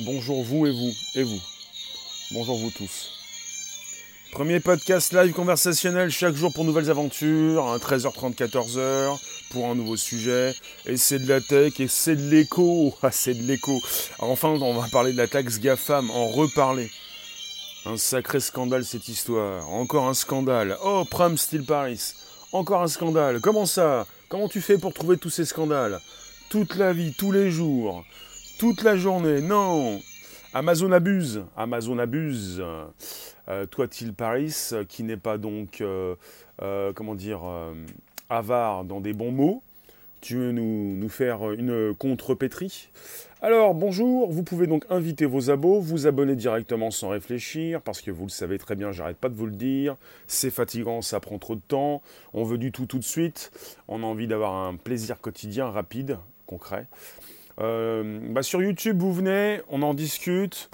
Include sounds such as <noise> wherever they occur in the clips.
Bonjour vous et vous et vous. Bonjour vous tous. Premier podcast live conversationnel chaque jour pour nouvelles aventures, 13h30, 14h pour un nouveau sujet. Et c'est de la tech et c'est de l'écho. <laughs> Ah, c'est de l'écho. Enfin, on va parler de la taxe GAFAM, en reparler. Un sacré scandale cette histoire. Encore un scandale. Oh, Pram Steel Paris. Encore un scandale. Comment ça? Comment tu fais pour trouver tous ces scandales? Toute la vie, tous les jours, toute la journée. Non Amazon abuse. Amazon abuse. Euh, toi, Til Paris, qui n'est pas donc, euh, euh, comment dire, avare dans des bons mots. Tu veux nous, nous faire une contrepétrie? Alors bonjour, vous pouvez donc inviter vos abos, vous abonner directement sans réfléchir, parce que vous le savez très bien, j'arrête pas de vous le dire, c'est fatigant, ça prend trop de temps, on veut du tout tout de suite, on a envie d'avoir un plaisir quotidien rapide, concret. Euh, bah, sur YouTube, vous venez, on en discute.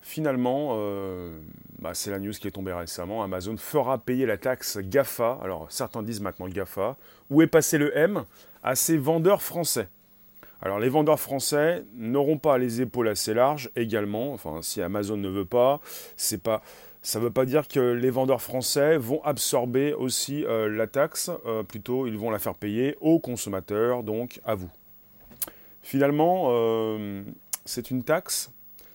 Finalement, euh, bah, c'est la news qui est tombée récemment. Amazon fera payer la taxe GAFA. Alors certains disent maintenant GAFA. Où est passé le M? À ses vendeurs français alors les vendeurs français n'auront pas les épaules assez larges également. Enfin, si Amazon ne veut pas, ça ne veut pas dire que les vendeurs français vont absorber aussi euh, la taxe. Plutôt, ils vont la faire payer aux consommateurs, donc à vous. Finalement, euh, c'est une taxe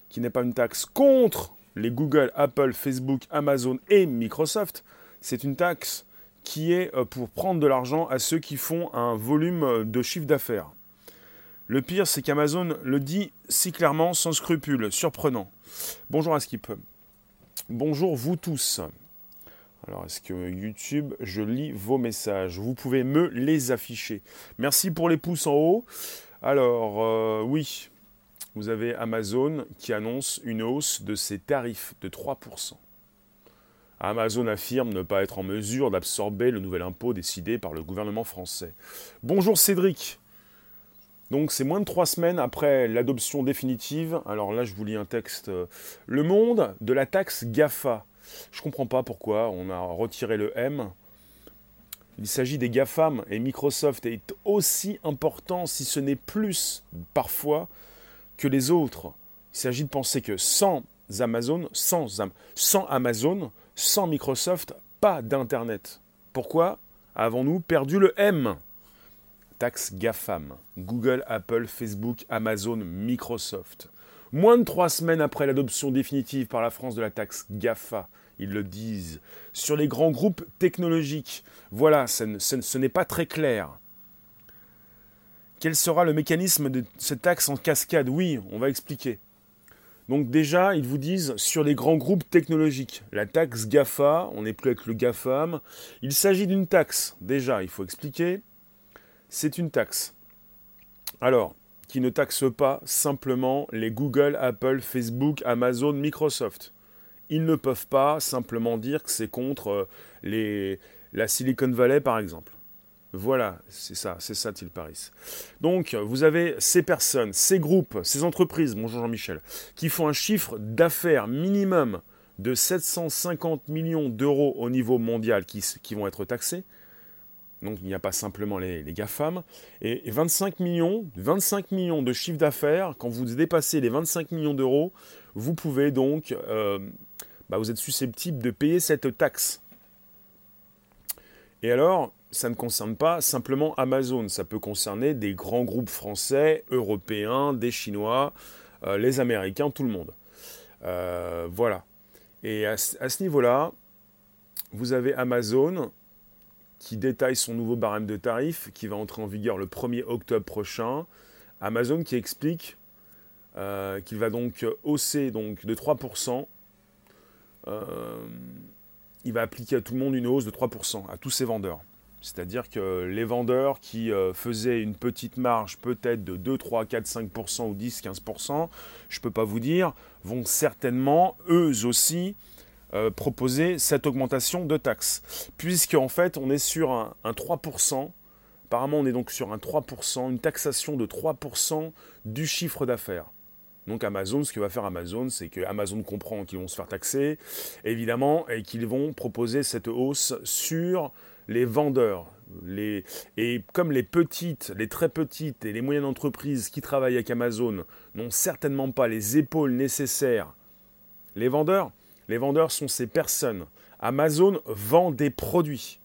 qui n'est pas une taxe contre les Google, Apple, Facebook, Amazon et Microsoft. C'est une taxe qui est pour prendre de l'argent à ceux qui font un volume de chiffre d'affaires. Le pire, c'est qu'Amazon le dit si clairement, sans scrupule, surprenant. Bonjour Askip. Bonjour vous tous. Alors, est-ce que YouTube, je lis vos messages? Vous pouvez me les afficher. Merci pour les pouces en haut. Alors, euh, oui, vous avez Amazon qui annonce une hausse de ses tarifs de 3%. Amazon affirme ne pas être en mesure d'absorber le nouvel impôt décidé par le gouvernement français. Bonjour Cédric. Donc c'est moins de trois semaines après l'adoption définitive. Alors là, je vous lis un texte. Euh, le monde de la taxe GAFA. Je ne comprends pas pourquoi on a retiré le M. Il s'agit des GAFAM et Microsoft est aussi important, si ce n'est plus parfois, que les autres. Il s'agit de penser que sans Amazon, sans, Amazon, sans Microsoft, pas d'Internet. Pourquoi avons-nous perdu le M? Taxe GAFAM, Google, Apple, Facebook, Amazon, Microsoft. Moins de trois semaines après l'adoption définitive par la France de la taxe GAFA, ils le disent, sur les grands groupes technologiques. Voilà, ce n'est pas très clair. Quel sera le mécanisme de cette taxe en cascade? Oui, on va expliquer. Donc déjà, ils vous disent sur les grands groupes technologiques, la taxe GAFA, on n'est plus avec le GAFAM, il s'agit d'une taxe, déjà, il faut expliquer, c'est une taxe. Alors, qui ne taxe pas simplement les Google, Apple, Facebook, Amazon, Microsoft. Ils ne peuvent pas simplement dire que c'est contre euh, les, la Silicon Valley, par exemple. Voilà, c'est ça, c'est ça, Til Paris. Donc, vous avez ces personnes, ces groupes, ces entreprises, bonjour Jean-Michel, qui font un chiffre d'affaires minimum de 750 millions d'euros au niveau mondial qui vont être taxés. Donc il n'y a pas simplement les, GAFAM. Et, 25 millions, 25 millions de chiffre d'affaires, quand vous dépassez les 25 millions d'euros, vous pouvez donc, euh, bah, vous êtes susceptible de payer cette taxe. Et alors, ça ne concerne pas simplement Amazon, ça peut concerner des grands groupes français, européens, des Chinois, euh, les Américains, tout le monde. Euh, voilà. Et à ce niveau-là, vous avez Amazon qui détaille son nouveau barème de tarifs qui va entrer en vigueur le 1er octobre prochain. Amazon qui explique euh, qu'il va donc hausser donc, de 3%. Euh, il va appliquer à tout le monde une hausse de 3%, à tous ses vendeurs. C'est-à-dire que les vendeurs qui euh, faisaient une petite marge peut-être de 2, 3, 4, 5% ou 10, 15%, je ne peux pas vous dire, vont certainement, eux aussi, euh, proposer cette augmentation de taxes. Puisque en fait on est sur un, 3%, apparemment on est donc sur un 3%, une taxation de 3% du chiffre d'affaires. Donc Amazon, ce que va faire Amazon, c'est que Amazon comprend qu'ils vont se faire taxer, évidemment, et qu'ils vont proposer cette hausse sur les vendeurs. Les, et comme les petites, les très petites et les moyennes entreprises qui travaillent avec Amazon n'ont certainement pas les épaules nécessaires, les vendeurs, les vendeurs sont ces personnes. Amazon vend des produits.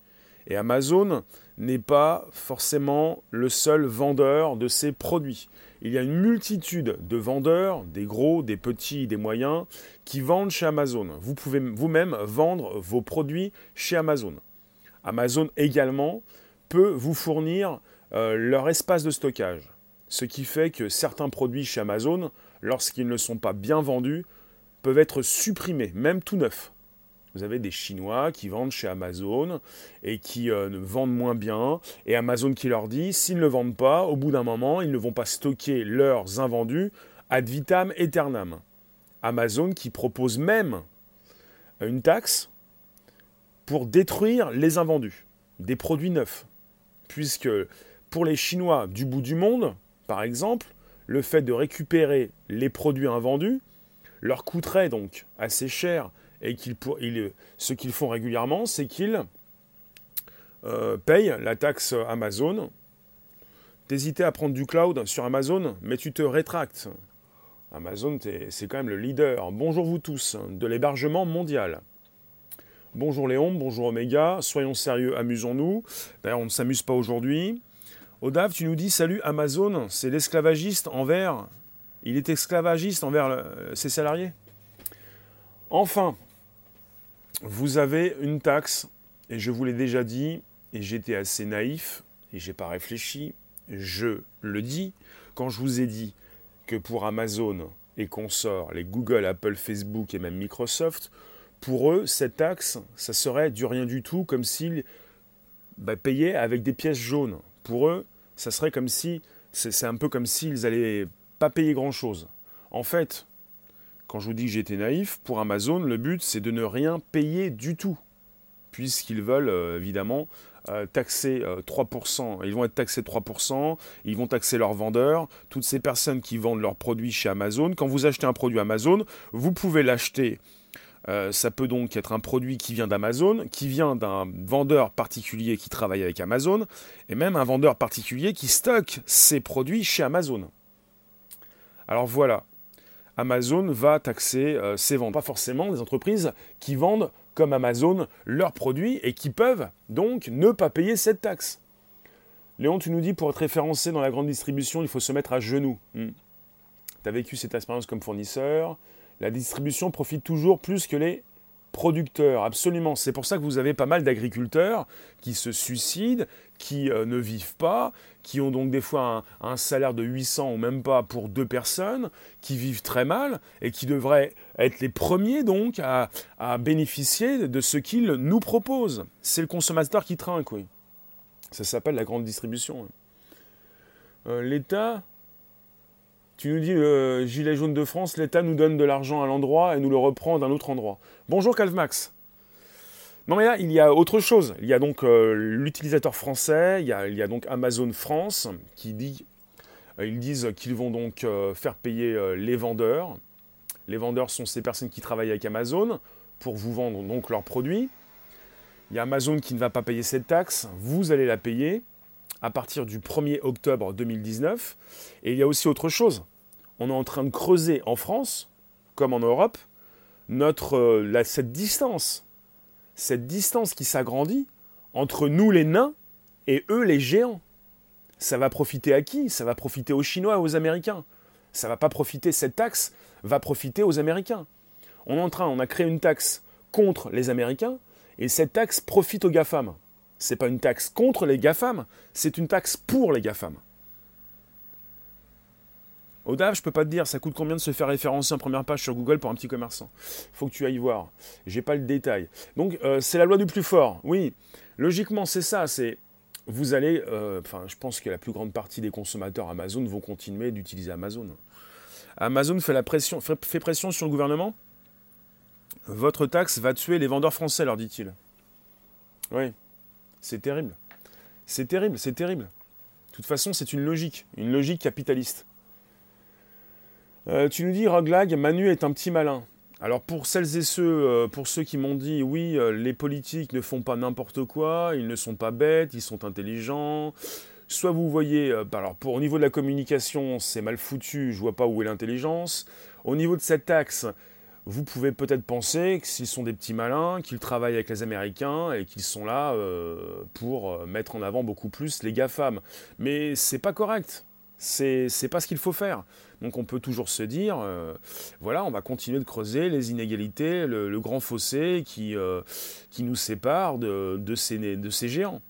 Et Amazon n'est pas forcément le seul vendeur de ces produits. Il y a une multitude de vendeurs, des gros, des petits, des moyens, qui vendent chez Amazon. Vous pouvez vous-même vendre vos produits chez Amazon. Amazon également peut vous fournir euh, leur espace de stockage. Ce qui fait que certains produits chez Amazon, lorsqu'ils ne sont pas bien vendus, peuvent être supprimés, même tout neufs. Vous avez des Chinois qui vendent chez Amazon et qui euh, vendent moins bien. Et Amazon qui leur dit, s'ils ne vendent pas, au bout d'un moment, ils ne vont pas stocker leurs invendus ad vitam aeternam. Amazon qui propose même une taxe pour détruire les invendus, des produits neufs. Puisque pour les Chinois du bout du monde, par exemple, le fait de récupérer les produits invendus leur coûterait donc assez cher et ce qu'ils font régulièrement, c'est qu'ils euh, payent la taxe Amazon. T'hésitais à prendre du cloud sur Amazon, mais tu te rétractes. Amazon, c'est quand même le leader. Bonjour vous tous, de l'hébergement mondial. Bonjour Léon, bonjour Omega, soyons sérieux, amusons-nous. D'ailleurs, on ne s'amuse pas aujourd'hui. Odav, tu nous dis salut Amazon, c'est l'esclavagiste envers. Il est esclavagiste envers ses salariés. Enfin, vous avez une taxe, et je vous l'ai déjà dit, et j'étais assez naïf, et j'ai pas réfléchi, je le dis, quand je vous ai dit que pour Amazon et consorts, les Google, Apple, Facebook et même Microsoft, pour eux, cette taxe, ça serait du rien du tout, comme s'ils bah, payaient avec des pièces jaunes. Pour eux, ça serait comme si, c'est un peu comme s'ils n'allaient pas payer grand-chose. En fait, quand je vous dis que j'étais naïf, pour Amazon, le but c'est de ne rien payer du tout, puisqu'ils veulent euh, évidemment euh, taxer 3%, euh, ils vont être taxés 3%, ils vont taxer leurs vendeurs, toutes ces personnes qui vendent leurs produits chez Amazon. Quand vous achetez un produit Amazon, vous pouvez l'acheter. ça peut donc être un produit qui vient d'Amazon, qui vient d'un vendeur particulier qui travaille avec Amazon, et même un vendeur particulier qui stocke ses produits chez Amazon. Alors voilà, Amazon va taxer euh, ses ventes. Pas forcément des entreprises qui vendent comme Amazon leurs produits et qui peuvent donc ne pas payer cette taxe. Léon, tu nous dis pour être référencé dans la grande distribution, il faut se mettre à genoux. Hmm. Tu as vécu cette expérience comme fournisseur. La distribution profite toujours plus que les producteurs, absolument. C'est pour ça que vous avez pas mal d'agriculteurs qui se suicident, qui euh, ne vivent pas, qui ont donc des fois un, salaire de 800 ou même pas pour deux personnes, qui vivent très mal et qui devraient être les premiers donc à, bénéficier de ce qu'ils nous proposent. C'est le consommateur qui trinque, oui. Ça s'appelle la grande distribution. Euh, L'État tu nous dis, le euh, Gilet jaune de France, l'État nous donne de l'argent à l'endroit et nous le reprend d'un autre endroit. Bonjour Calvmax. Non mais là, il y a autre chose. Il y a donc euh, l'utilisateur français, il y, a, donc Amazon France qui dit, euh, ils disent qu'ils vont donc faire payer les vendeurs. Les vendeurs sont ces personnes qui travaillent avec Amazon pour vous vendre donc leurs produits. Il y a Amazon qui ne va pas payer cette taxe, vous allez la payer à partir du 1er octobre 2019. Et il y a aussi autre chose. On est en train de creuser en France, comme en Europe, notre, euh, cette distance. Cette distance qui s'agrandit entre nous les nains et eux les géants. Ça va profiter à qui? Ça va profiter aux Chinois aux Américains. Ça va pas profiter, cette taxe va profiter aux Américains. On est en on a créé une taxe contre les Américains et cette taxe profite aux GAFAM c'est pas une taxe contre les GAFAM, c'est une taxe pour les GAFAM. Odav, je peux pas te dire, ça coûte combien de se faire référencer en première page sur Google pour un petit commerçant? Faut que tu ailles voir. J'ai pas le détail. Donc euh, c'est la loi du plus fort. Oui, logiquement c'est ça. C'est vous allez, euh, enfin, je pense que la plus grande partie des consommateurs Amazon vont continuer d'utiliser Amazon. Amazon fait la pression, fait pression sur le gouvernement. Votre taxe va tuer les vendeurs français, leur dit-il. Oui, c'est terrible. C'est terrible, c'est terrible. De toute façon, c'est une logique, une logique capitaliste. Euh, tu nous dis, Roglag, Manu est un petit malin. Alors pour celles et ceux, euh, pour ceux qui m'ont dit oui, euh, les politiques ne font pas n'importe quoi, ils ne sont pas bêtes, ils sont intelligents. Soit vous voyez, euh, alors pour au niveau de la communication, c'est mal foutu, je vois pas où est l'intelligence. Au niveau de cette taxe, vous pouvez peut-être penser que s'ils sont des petits malins, qu'ils travaillent avec les Américains et qu'ils sont là pour mettre en avant beaucoup plus les GAFAM. Mais c'est pas correct. C'est pas ce qu'il faut faire. Donc on peut toujours se dire, euh, voilà, on va continuer de creuser les inégalités, le, grand fossé qui, euh, qui nous sépare de, de, ces, de ces géants.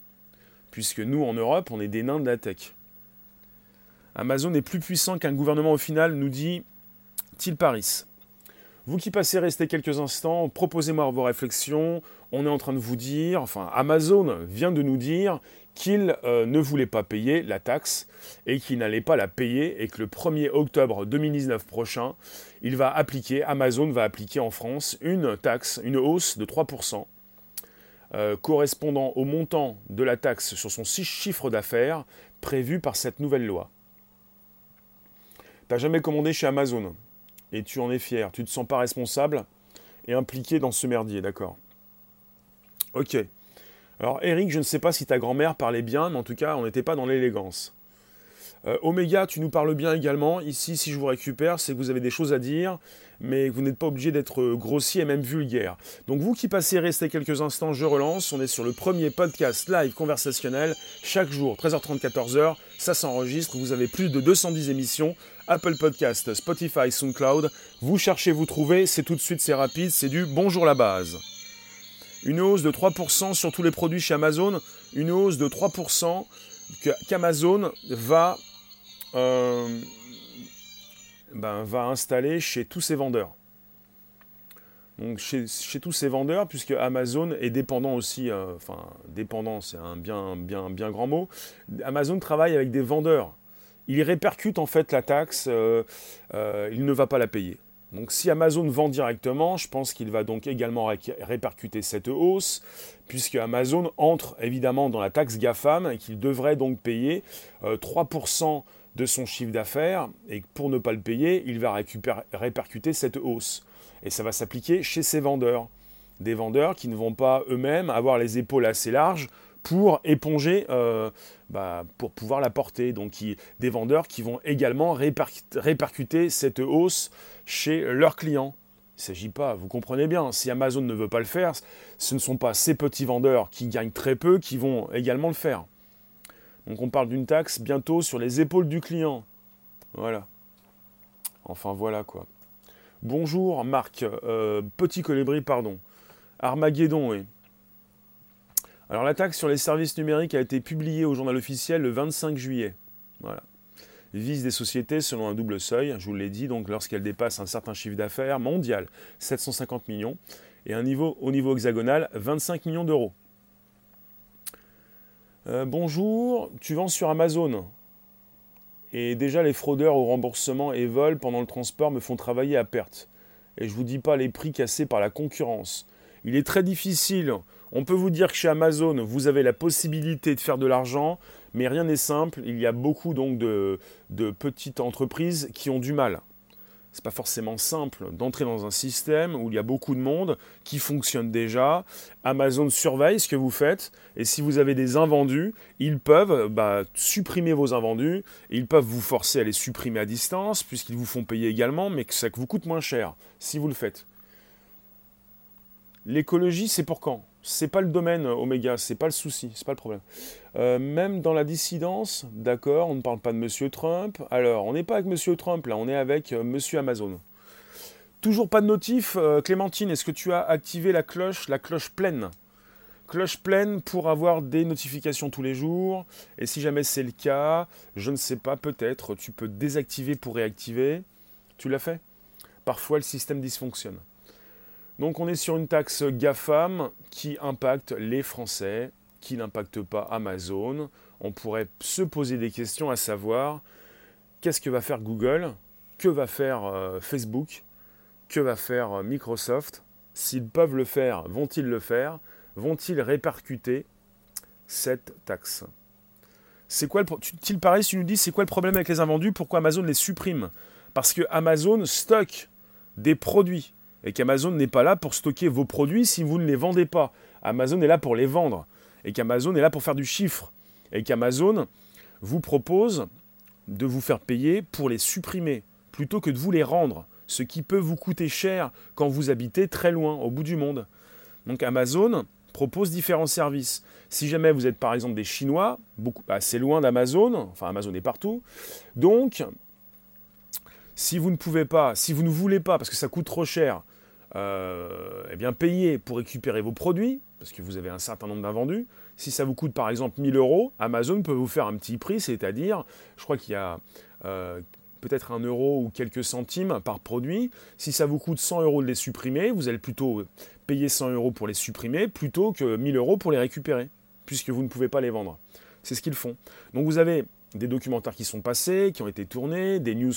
Puisque nous, en Europe, on est des nains de la tech. Amazon est plus puissant qu'un gouvernement au final, nous dit Til Paris. Vous qui passez rester quelques instants, proposez-moi vos réflexions. On est en train de vous dire, enfin Amazon vient de nous dire qu'il euh, ne voulait pas payer la taxe et qu'il n'allait pas la payer et que le 1er octobre 2019 prochain, il va appliquer, Amazon va appliquer en France une taxe, une hausse de 3%, euh, correspondant au montant de la taxe sur son chiffre d'affaires prévu par cette nouvelle loi. T'as jamais commandé chez Amazon? Et tu en es fier, tu ne te sens pas responsable et impliqué dans ce merdier, d'accord Ok. Alors Eric, je ne sais pas si ta grand-mère parlait bien, mais en tout cas, on n'était pas dans l'élégance. Euh, Oméga, tu nous parles bien également. Ici, si je vous récupère, c'est que vous avez des choses à dire, mais vous n'êtes pas obligé d'être grossier et même vulgaire. Donc vous qui passez, restez quelques instants, je relance. On est sur le premier podcast live conversationnel, chaque jour, 13h30, 14h. Ça s'enregistre, vous avez plus de 210 émissions. Apple Podcast, Spotify, SoundCloud. Vous cherchez, vous trouvez, c'est tout de suite, c'est rapide, c'est du bonjour la base une hausse de 3% sur tous les produits chez Amazon, une hausse de 3% qu'Amazon va, euh, ben, va installer chez tous ses vendeurs. Donc chez, tous ces vendeurs, puisque Amazon est dépendant aussi, euh, enfin dépendant c'est un bien, bien, bien grand mot, Amazon travaille avec des vendeurs. Il répercute en fait la taxe, euh, il ne va pas la payer. Donc si Amazon vend directement, je pense qu'il va donc également répercuter cette hausse, puisque Amazon entre évidemment dans la taxe GAFAM et qu'il devrait donc payer 3% euh, de son chiffre d'affaires, et pour ne pas le payer, il va répercuter cette hausse. Et ça va s'appliquer chez ses vendeurs. Des vendeurs qui ne vont pas eux-mêmes avoir les épaules assez larges pour éponger, euh, bah, pour pouvoir la porter. Donc des vendeurs qui vont également répercuter cette hausse chez leurs clients. Il ne s'agit pas, vous comprenez bien, si Amazon ne veut pas le faire, ce ne sont pas ces petits vendeurs qui gagnent très peu qui vont également le faire. Donc on parle d'une taxe bientôt sur les épaules du client. Voilà. Enfin voilà quoi. Bonjour Marc, euh, petit colibri, pardon. Armageddon, oui. Alors la taxe sur les services numériques a été publiée au journal officiel le 25 juillet. Voilà vise des sociétés selon un double seuil, je vous l'ai dit, donc lorsqu'elles dépassent un certain chiffre d'affaires mondial, 750 millions, et un niveau, au niveau hexagonal, 25 millions d'euros. Euh, bonjour, tu vends sur Amazon. Et déjà les fraudeurs au remboursement et vol pendant le transport me font travailler à perte. Et je ne vous dis pas les prix cassés par la concurrence. Il est très difficile. On peut vous dire que chez Amazon, vous avez la possibilité de faire de l'argent, mais rien n'est simple. Il y a beaucoup donc de, petites entreprises qui ont du mal. C'est pas forcément simple d'entrer dans un système où il y a beaucoup de monde qui fonctionne déjà. Amazon surveille ce que vous faites et si vous avez des invendus, ils peuvent bah, supprimer vos invendus. ils peuvent vous forcer à les supprimer à distance puisqu'ils vous font payer également, mais que ça vous coûte moins cher si vous le faites. L'écologie, c'est pour quand? C'est pas le domaine Oméga, c'est pas le souci, c'est pas le problème. Euh, même dans la dissidence, d'accord, on ne parle pas de Monsieur Trump. Alors, on n'est pas avec Monsieur Trump là, on est avec euh, Monsieur Amazon. Toujours pas de notif, euh, Clémentine. Est-ce que tu as activé la cloche, la cloche pleine? Cloche pleine pour avoir des notifications tous les jours. Et si jamais c'est le cas, je ne sais pas, peut-être tu peux désactiver pour réactiver. Tu l'as fait? Parfois le système dysfonctionne. Donc on est sur une taxe GAFAM qui impacte les Français, qui n'impacte pas Amazon. On pourrait se poser des questions à savoir qu'est-ce que va faire Google, que va faire euh, Facebook, que va faire euh, Microsoft? S'ils peuvent le faire, vont-ils le faire? Vont-ils répercuter cette taxe? C'est quoi le il paraît, tu nous dis, c'est quoi le problème avec les invendus? Pourquoi Amazon les supprime? Parce que Amazon stocke des produits et qu'Amazon n'est pas là pour stocker vos produits si vous ne les vendez pas. Amazon est là pour les vendre et qu'Amazon est là pour faire du chiffre et qu'Amazon vous propose de vous faire payer pour les supprimer plutôt que de vous les rendre, ce qui peut vous coûter cher quand vous habitez très loin, au bout du monde. Donc Amazon propose différents services. Si jamais vous êtes par exemple des Chinois, beaucoup, assez loin d'Amazon, enfin Amazon est partout, donc si vous ne pouvez pas, si vous ne voulez pas, parce que ça coûte trop cher, euh, eh bien payer pour récupérer vos produits, parce que vous avez un certain nombre d'invendus. Si ça vous coûte par exemple 1000 euros, Amazon peut vous faire un petit prix, c'est-à-dire, je crois qu'il y a euh, peut-être un euro ou quelques centimes par produit. Si ça vous coûte 100 euros de les supprimer, vous allez plutôt payer 100 euros pour les supprimer plutôt que 1000 euros pour les récupérer, puisque vous ne pouvez pas les vendre. C'est ce qu'ils font. Donc vous avez des documentaires qui sont passés, qui ont été tournés, des news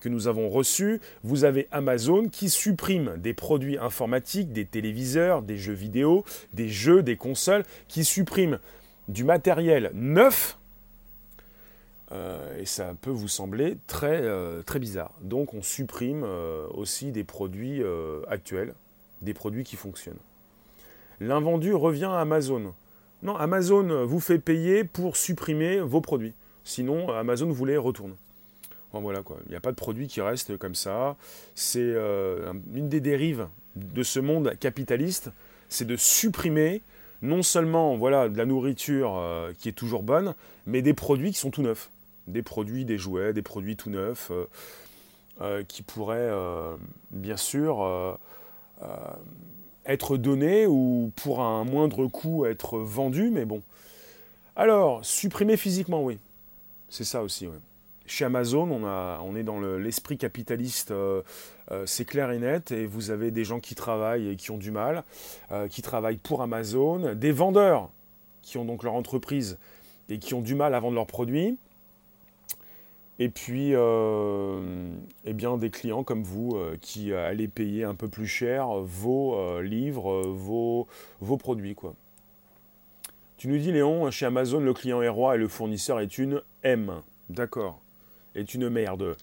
que nous avons reçus. Vous avez Amazon qui supprime des produits informatiques, des téléviseurs, des jeux vidéo, des jeux, des consoles, qui supprime du matériel neuf. Euh, et ça peut vous sembler très, euh, bizarre. Donc on supprime euh, aussi des produits actuels, des produits qui fonctionnent. L'invendu revient à Amazon. Non, Amazon vous fait payer pour supprimer vos produits. Sinon, Amazon les retourne. voilà quoi. Il n'y a pas de produit qui reste comme ça. C'est euh, une des dérives de ce monde capitaliste, c'est de supprimer non seulement voilà de la nourriture euh, qui est toujours bonne, mais des produits qui sont tout neufs, des produits, des jouets, des produits tout neufs euh, qui pourraient bien sûr être donnés ou pour un moindre coût être vendus, mais bon. Alors, supprimer physiquement, oui. C'est ça aussi, Chez Amazon, on est dans l'esprit capitaliste, euh, euh, c'est clair et net, et vous avez des gens qui travaillent et qui ont du mal, euh, qui travaillent pour Amazon, des vendeurs qui ont donc leur entreprise et qui ont du mal à vendre leurs produits, et puis eh bien, des clients comme vous qui allez payer un peu plus cher vos livres, vos, vos produits. Quoi. Tu nous dis, Léon, chez Amazon, le client est roi et le fournisseur est une M. D'accord. Est une merde.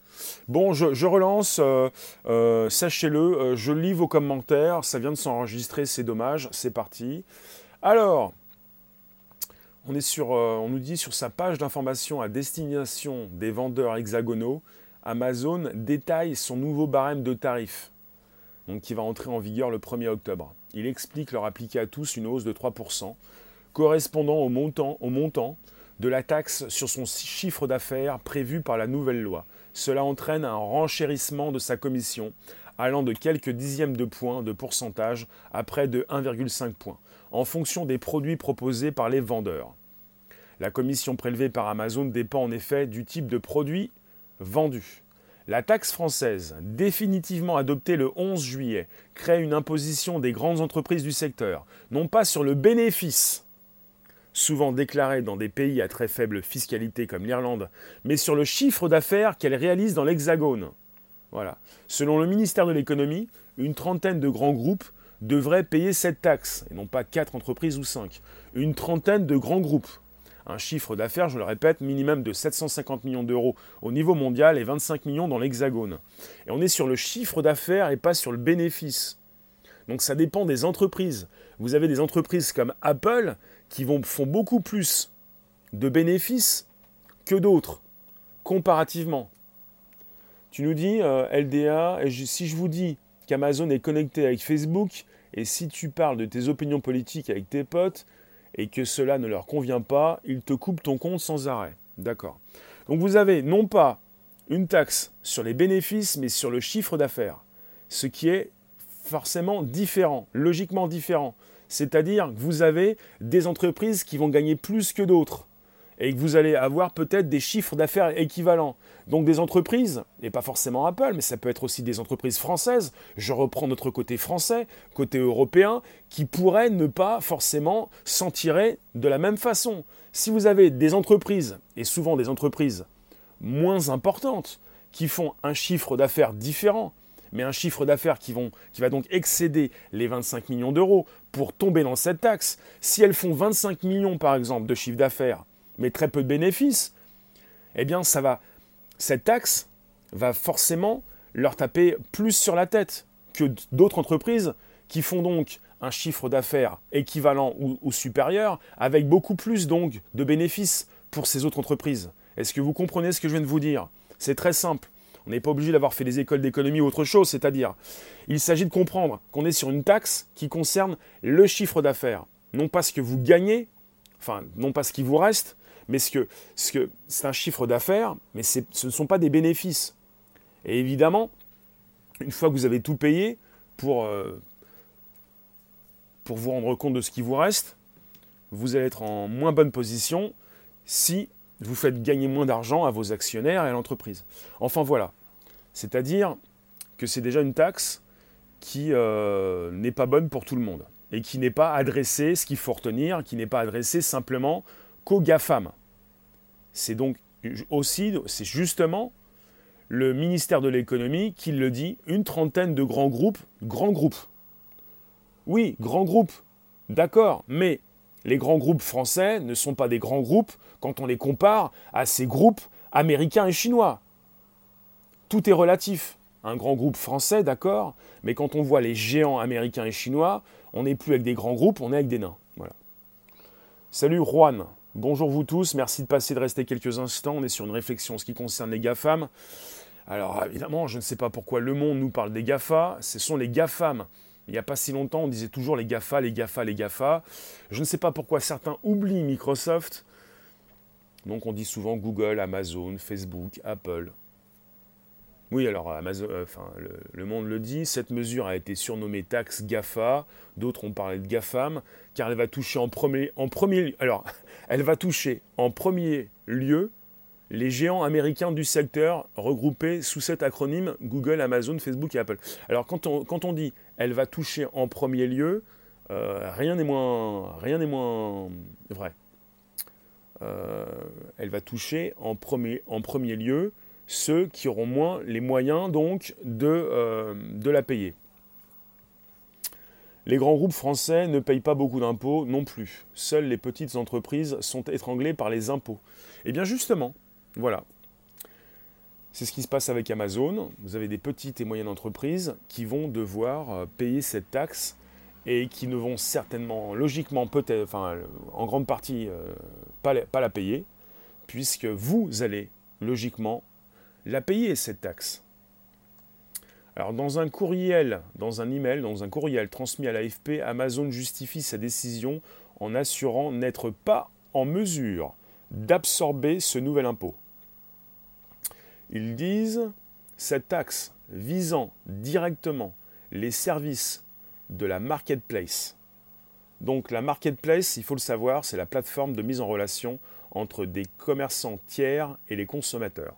Bon, je, relance. Euh, euh, sachez-le, euh, je lis vos commentaires. Ça vient de s'enregistrer, c'est dommage. C'est parti. Alors, on, est sur, on nous dit sur sa page d'information à destination des vendeurs hexagonaux, Amazon détaille son nouveau barème de tarifs, donc qui va entrer en vigueur le 1er octobre. Il explique leur appliquer à tous une hausse de 3% correspondant au montant, de la taxe sur son chiffre d'affaires prévu par la nouvelle loi. Cela entraîne un renchérissement de sa commission allant de quelques dixièmes de points de pourcentage à près de 1,5 points, en fonction des produits proposés par les vendeurs. La commission prélevée par Amazon dépend en effet du type de produit vendu. La taxe française, définitivement adoptée le 11 juillet, crée une imposition des grandes entreprises du secteur, non pas sur le bénéfice, souvent déclarées dans des pays à très faible fiscalité comme l'Irlande, mais sur le chiffre d'affaires qu'elles réalisent dans l'Hexagone. Voilà. Selon le ministère de l'économie, une trentaine de grands groupes devraient payer cette taxe, et non pas quatre entreprises ou cinq. Une trentaine de grands groupes. Un chiffre d'affaires, je le répète, minimum de 750 millions d'euros au niveau mondial et 25 millions dans l'Hexagone. Et on est sur le chiffre d'affaires et pas sur le bénéfice. Donc ça dépend des entreprises. Vous avez des entreprises comme Apple qui font beaucoup plus de bénéfices que d'autres, comparativement. Tu nous dis, euh, LDA, si je vous dis qu'Amazon est connecté avec Facebook, et si tu parles de tes opinions politiques avec tes potes, et que cela ne leur convient pas, ils te coupent ton compte sans arrêt. D'accord. Donc vous avez non pas une taxe sur les bénéfices, mais sur le chiffre d'affaires, ce qui est forcément différent, logiquement différent. C'est-à-dire que vous avez des entreprises qui vont gagner plus que d'autres et que vous allez avoir peut-être des chiffres d'affaires équivalents. Donc des entreprises, et pas forcément Apple, mais ça peut être aussi des entreprises françaises, je reprends notre côté français, côté européen, qui pourraient ne pas forcément s'en tirer de la même façon. Si vous avez des entreprises, et souvent des entreprises moins importantes, qui font un chiffre d'affaires différent, mais un chiffre d'affaires qui, va donc excéder les 25 millions d'euros pour tomber dans cette taxe, si elles font 25 millions par exemple de chiffre d'affaires, mais très peu de bénéfices, eh bien ça va, cette taxe va forcément leur taper plus sur la tête que d'autres entreprises qui font donc un chiffre d'affaires équivalent ou, supérieur, avec beaucoup plus donc de bénéfices pour ces autres entreprises. Est-ce que vous comprenez ce que je viens de vous dire? C'est très simple. On n'est pas obligé d'avoir fait des écoles d'économie ou autre chose, c'est-à-dire, il s'agit de comprendre qu'on est sur une taxe qui concerne le chiffre d'affaires, non pas ce que vous gagnez, enfin, non pas ce qui vous reste, mais ce que, ce que c'est un chiffre d'affaires, mais ce ne sont pas des bénéfices. Et évidemment, une fois que vous avez tout payé pour, euh, pour vous rendre compte de ce qui vous reste, vous allez être en moins bonne position si vous faites gagner moins d'argent à vos actionnaires et à l'entreprise. Enfin voilà. C'est-à-dire que c'est déjà une taxe qui euh, n'est pas bonne pour tout le monde et qui n'est pas adressée, ce qu'il faut retenir, qui n'est pas adressée simplement qu'aux GAFAM. C'est donc aussi, c'est justement le ministère de l'économie qui le dit, une trentaine de grands groupes, grands groupes. Oui, grands groupes, d'accord, mais les grands groupes français ne sont pas des grands groupes quand on les compare à ces groupes américains et chinois. Tout est relatif. Un grand groupe français, d'accord, mais quand on voit les géants américains et chinois, on n'est plus avec des grands groupes, on est avec des nains. Salut Juan, bonjour vous tous, merci de passer de rester quelques instants. On est sur une réflexion en ce qui concerne les GAFAM. Alors évidemment, je ne sais pas pourquoi Le Monde nous parle des GAFA, ce sont les GAFAM il n'y a pas si longtemps, on disait toujours les GAFA, les GAFA, les GAFA. Je ne sais pas pourquoi certains oublient Microsoft. Donc on dit souvent Google, Amazon, Facebook, Apple. Oui, alors Amazon, euh, le, monde le dit, cette mesure a été surnommée taxe GAFA, d'autres ont parlé de GAFAM, car elle va toucher en premier, en <laughs> elle va toucher en premier lieu les géants américains du secteur regroupés sous cet acronyme Google, Amazon, Facebook et Apple. Alors quand on, quand on dit elle va toucher en premier lieu, euh, rien n'est moins, moins vrai. Euh, elle va toucher en premier lieu ceux qui auront moins les moyens donc de, euh, de la payer. Les grands groupes français ne payent pas beaucoup d'impôts non plus. Seules les petites entreprises sont étranglées par les impôts. Et eh bien justement, voilà. C'est ce qui se passe avec Amazon. Vous avez des petites et moyennes entreprises qui vont devoir euh, payer cette taxe et qui ne vont certainement, logiquement, peut-être, enfin, en grande partie, euh, pas, la, payer, puisque vous allez, logiquement, la payer, cette taxe. Alors, dans un courriel, dans un email, dans un courriel transmis à l'AFP, Amazon justifie sa décision en assurant n'être pas en mesure d'absorber ce nouvel impôt. Ils disent cette taxe visant directement les services de la marketplace. Donc la marketplace, il faut le savoir, c'est la plateforme de mise en relation entre des commerçants tiers et les consommateurs.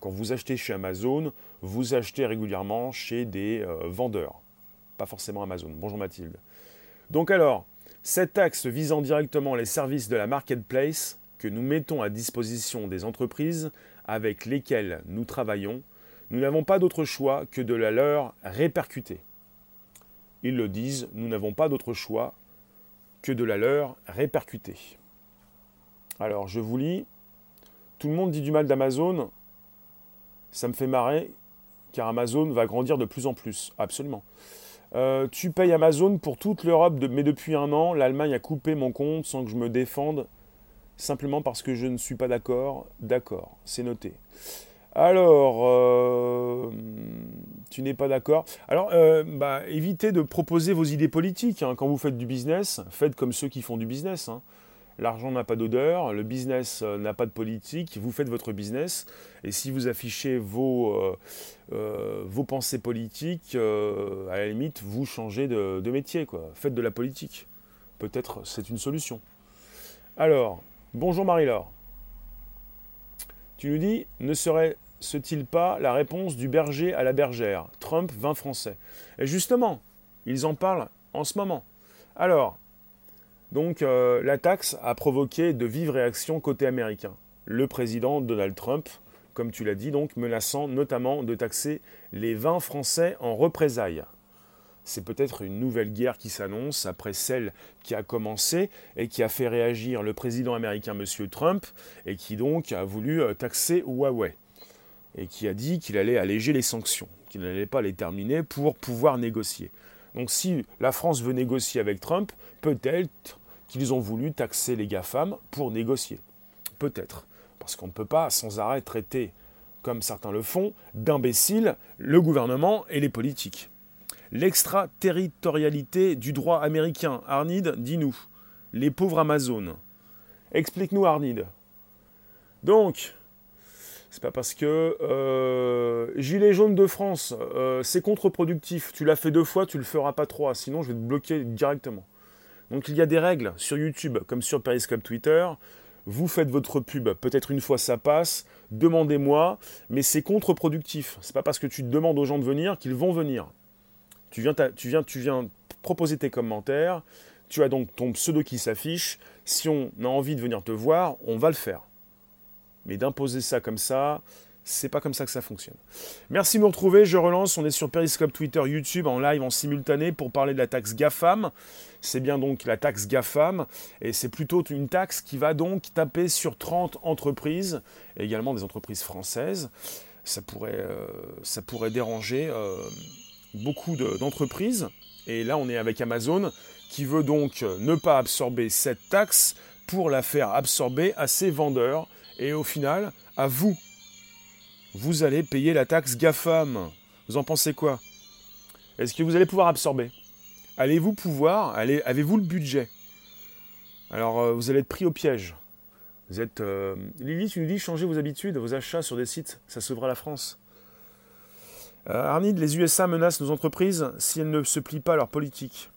Quand vous achetez chez Amazon, vous achetez régulièrement chez des euh, vendeurs, pas forcément Amazon. Bonjour Mathilde. Donc alors, cette taxe visant directement les services de la marketplace que nous mettons à disposition des entreprises avec lesquels nous travaillons, nous n'avons pas d'autre choix que de la leur répercuter. Ils le disent, nous n'avons pas d'autre choix que de la leur répercuter. Alors je vous lis, tout le monde dit du mal d'Amazon, ça me fait marrer, car Amazon va grandir de plus en plus, absolument. Euh, tu payes Amazon pour toute l'Europe, mais depuis un an, l'Allemagne a coupé mon compte sans que je me défende simplement parce que je ne suis pas d'accord. D'accord, c'est noté. Alors, euh, tu n'es pas d'accord. Alors, euh, bah, évitez de proposer vos idées politiques. Hein. Quand vous faites du business, faites comme ceux qui font du business. Hein. L'argent n'a pas d'odeur, le business euh, n'a pas de politique, vous faites votre business. Et si vous affichez vos, vos pensées politiques, à la limite, vous changez de, métier. Quoi. Faites de la politique. Peut-être c'est une solution. Alors, Bonjour Marie-Laure. Tu nous dis, ne serait-ce-t-il pas la réponse du berger à la bergère? Trump 20 français. Et justement, ils en parlent en ce moment. Alors, donc euh, la taxe a provoqué de vives réactions côté américain. Le président Donald Trump, comme tu l'as dit, donc menaçant notamment de taxer les vins français en représailles c'est peut-être une nouvelle guerre qui s'annonce après celle qui a commencé et qui a fait réagir le président américain M. Trump et qui donc a voulu euh, taxer Huawei et qui a dit qu'il allait alléger les sanctions. qu'il n'allait pas les terminer pour pouvoir négocier. Donc si la France veut négocier avec Trump, peut-être qu'ils ont voulu taxer les GAFAM pour négocier. Peut-être. Parce qu'on ne peut pas sans arrêt traiter, comme certains le font, d'imbéciles le gouvernement et les politiques. L'extraterritorialité du droit américain. Arnid, dis-nous. Les pauvres Amazones. Explique-nous, Arnid. Donc, c'est pas parce que euh, Gilet jaune de France, euh, c'est contre-productif. Tu l'as fait deux fois, tu le feras pas trois, sinon je vais te bloquer directement. Donc il y a des règles sur YouTube comme sur Periscope Twitter. Vous faites votre pub, peut-être une fois ça passe, demandez-moi, mais c'est contre-productif. C'est pas parce que tu demandes aux gens de venir qu'ils vont venir. Tu viens, tu, viens, tu viens proposer tes commentaires, tu as donc ton pseudo qui s'affiche. Si on a envie de venir te voir, on va le faire. Mais d'imposer ça comme ça, c'est pas comme ça que ça fonctionne. Merci de nous retrouver, je relance, on est sur Periscope, Twitter, YouTube en live en simultané pour parler de la taxe GAFAM. C'est bien donc la taxe GAFAM et c'est plutôt une taxe qui va donc taper sur 30 entreprises, et également des entreprises françaises. Ça pourrait, euh, ça pourrait déranger euh, beaucoup d'entreprises. et là on est avec Amazon qui veut donc ne pas absorber cette taxe pour la faire absorber à ses vendeurs et au final, à vous, vous allez payer la taxe GAFAM. Vous en pensez quoi? Est-ce que vous allez pouvoir absorber? Allez-vous pouvoir Avez-vous le budget? Alors, euh, vous allez être pris au piège. Vous êtes. Euh, tu nous dis changez vos habitudes, vos achats sur des sites, ça sauvera la France. Euh, Arnid, les USA menacent nos entreprises si elles ne se plient pas à leur politique.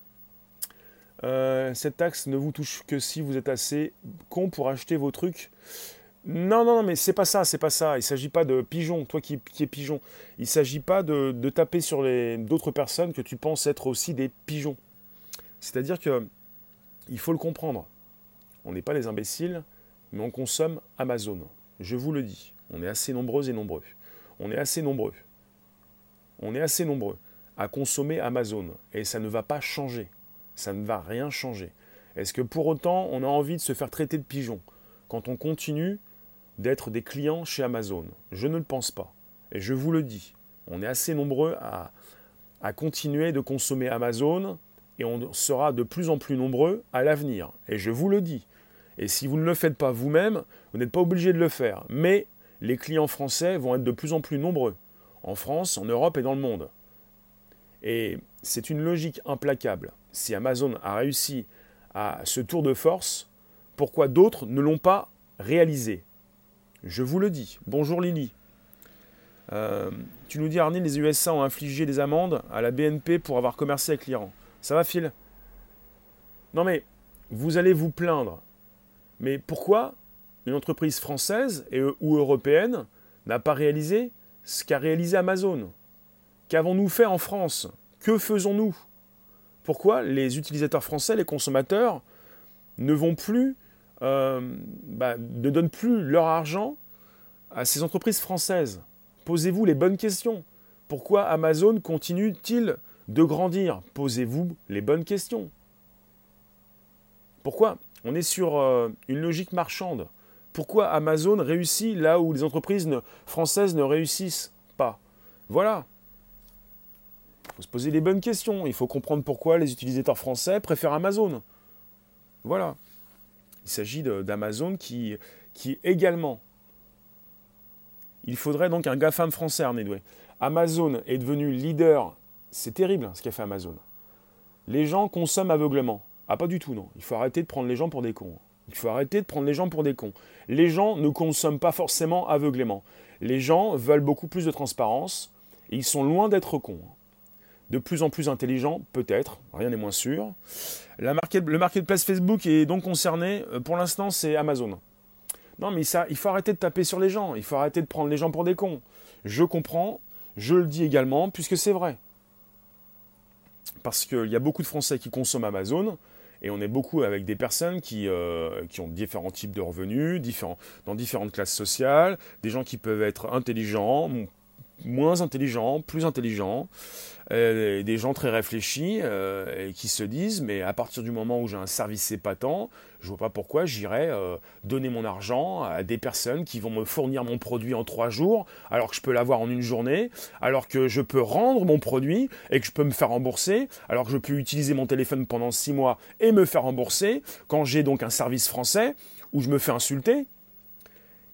cette taxe ne vous touche que si vous êtes assez con pour acheter vos trucs non, non, non, mais c'est pas ça, c'est pas ça. Il s'agit pas de pigeon, toi qui, es pigeon. Il s'agit pas de, taper sur d'autres personnes que tu penses être aussi des pigeons. C'est-à-dire que il faut le comprendre. On n'est pas des imbéciles, mais on consomme Amazon. Je vous le dis. On est assez nombreux et nombreux. On est assez nombreux. On est assez nombreux à consommer Amazon. Et ça ne va pas changer. Ça ne va rien changer. Est-ce que pour autant on a envie de se faire traiter de pigeon? Quand on continue d'être des clients chez Amazon. Je ne le pense pas. Et je vous le dis, on est assez nombreux à, continuer de consommer Amazon et on sera de plus en plus nombreux à l'avenir. Et je vous le dis. Et si vous ne le faites pas vous-même, vous n'êtes pas obligé de le faire. Mais les clients français vont être de plus en plus nombreux. En France, en Europe et dans le monde. Et c'est une logique implacable. Si Amazon a réussi à ce tour de force, pourquoi d'autres ne l'ont pas réalisé? Je vous le dis. Bonjour Lily. Euh, tu nous dis Arnie, les USA ont infligé des amendes à la BNP pour avoir commercé avec l'Iran. Ça va Phil? Non mais, vous allez vous plaindre. Mais pourquoi une entreprise française et, ou européenne n'a pas réalisé ce qu'a réalisé Amazon? Qu'avons-nous fait en France? Que faisons-nous? Pourquoi les utilisateurs français, les consommateurs, ne vont plus euh, bah, ne donnent plus leur argent à ces entreprises françaises Posez-vous les bonnes questions. Pourquoi Amazon continue-t-il de grandir? Posez-vous les bonnes questions. Pourquoi On est sur euh, une logique marchande? Pourquoi Amazon réussit là où les entreprises françaises ne réussissent pas? Voilà. Il faut se poser les bonnes questions. Il faut comprendre pourquoi les utilisateurs français préfèrent Amazon. Voilà. Il s'agit d'Amazon qui, également. Il faudrait donc un GAFAM français, Arnédoué. Amazon est devenu leader. C'est terrible ce qu'a fait Amazon. Les gens consomment aveuglement. Ah, pas du tout, non. Il faut arrêter de prendre les gens pour des cons. Il faut arrêter de prendre les gens pour des cons. Les gens ne consomment pas forcément aveuglément. Les gens veulent beaucoup plus de transparence et ils sont loin d'être cons de plus en plus intelligent, peut-être, rien n'est moins sûr. La market, le marketplace Facebook est donc concerné, euh, pour l'instant c'est Amazon. Non mais ça, il faut arrêter de taper sur les gens, il faut arrêter de prendre les gens pour des cons. Je comprends, je le dis également, puisque c'est vrai. Parce qu'il y a beaucoup de Français qui consomment Amazon, et on est beaucoup avec des personnes qui, euh, qui ont différents types de revenus, différents, dans différentes classes sociales, des gens qui peuvent être intelligents, moins intelligents, plus intelligents, euh, des gens très réfléchis euh, qui se disent mais à partir du moment où j'ai un service épatant, je vois pas pourquoi j'irais euh, donner mon argent à des personnes qui vont me fournir mon produit en trois jours alors que je peux l'avoir en une journée, alors que je peux rendre mon produit et que je peux me faire rembourser, alors que je peux utiliser mon téléphone pendant six mois et me faire rembourser quand j'ai donc un service français où je me fais insulter.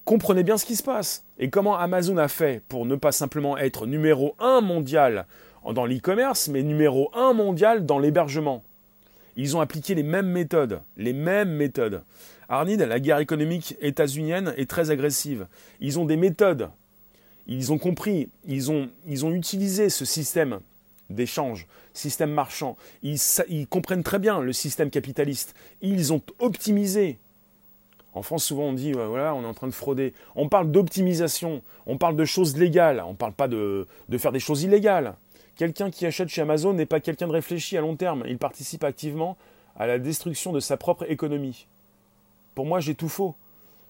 Comprenez bien ce qui se passe et comment Amazon a fait pour ne pas simplement être numéro un mondial dans l'e-commerce, mais numéro un mondial dans l'hébergement. Ils ont appliqué les mêmes méthodes, les mêmes méthodes. Arnid, la guerre économique états-unienne est très agressive. Ils ont des méthodes. Ils ont compris, ils ont, ils ont utilisé ce système d'échange, système marchand. Ils, ils comprennent très bien le système capitaliste. Ils ont optimisé en France, souvent, on dit, voilà, on est en train de frauder. On parle d'optimisation, on parle de choses légales, on ne parle pas de, faire des choses illégales. Quelqu'un qui achète chez Amazon n'est pas quelqu'un de réfléchi à long terme. Il participe activement à la destruction de sa propre économie. Pour moi, j'ai tout faux.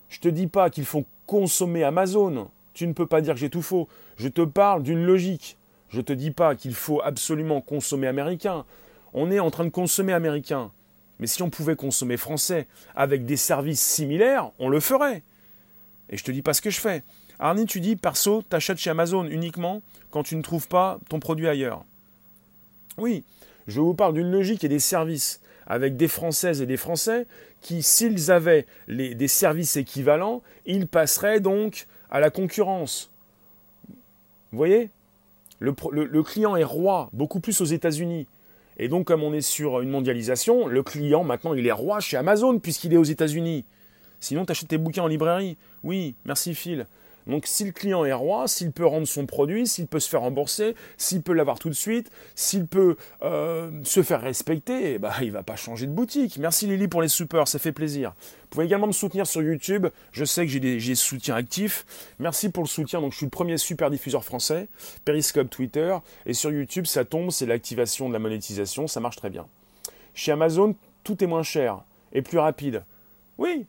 Je te dis pas qu'il faut consommer Amazon. Tu ne peux pas dire que j'ai tout faux. Je te parle d'une logique. Je te dis pas qu'il faut absolument consommer américain. On est en train de consommer américain. Mais si on pouvait consommer français avec des services similaires, on le ferait. Et je te dis pas ce que je fais. Arnie, tu dis, perso, t'achètes chez Amazon uniquement quand tu ne trouves pas ton produit ailleurs. Oui, je vous parle d'une logique et des services avec des Françaises et des Français qui, s'ils avaient des services équivalents, ils passeraient donc à la concurrence. Vous voyez? Le, le, client est roi, beaucoup plus aux États-Unis. Et donc, comme on est sur une mondialisation, le client, maintenant, il est roi chez Amazon puisqu'il est aux États-Unis. Sinon, tu tes bouquins en librairie. Oui, merci Phil. Donc si le client est roi, s'il peut rendre son produit, s'il peut se faire rembourser, s'il peut l'avoir tout de suite, s'il peut euh, se faire respecter, bah, il ne va pas changer de boutique. Merci Lily pour les supers, ça fait plaisir. Vous pouvez également me soutenir sur YouTube. Je sais que j'ai des, des, soutiens actifs. Merci pour le soutien. Donc je suis le premier super diffuseur français. Periscope, Twitter. Et sur YouTube, ça tombe, c'est l'activation de la monétisation. Ça marche très bien. Chez Amazon, tout est moins cher et plus rapide. Oui,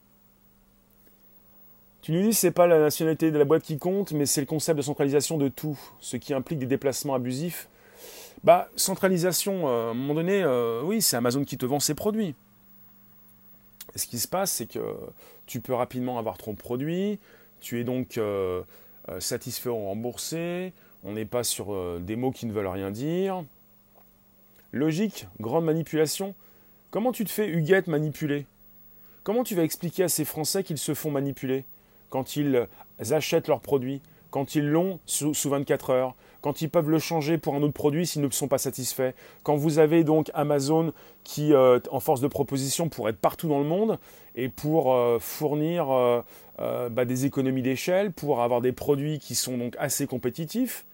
tu nous dis c'est pas la nationalité de la boîte qui compte, mais c'est le concept de centralisation de tout, ce qui implique des déplacements abusifs. Bah, centralisation, euh, à un moment donné, euh, oui, c'est Amazon qui te vend ses produits. ce qui se passe, c'est que tu peux rapidement avoir ton produit, tu es donc euh, satisfait ou remboursé, on n'est pas sur des mots qui ne veulent rien dire. Logique, grande manipulation. Comment tu te fais Huguette manipuler? Comment tu vas expliquer à ces Français qu'ils se font manipuler? Quand ils achètent leurs produits, quand ils l'ont sous, 24 heures, quand ils peuvent le changer pour un autre produit s'ils ne sont pas satisfaits, quand vous avez donc Amazon qui, euh, en force de proposition, pour être partout dans le monde et pour euh, fournir euh, bah, des économies d'échelle, pour avoir des produits qui sont donc assez compétitifs,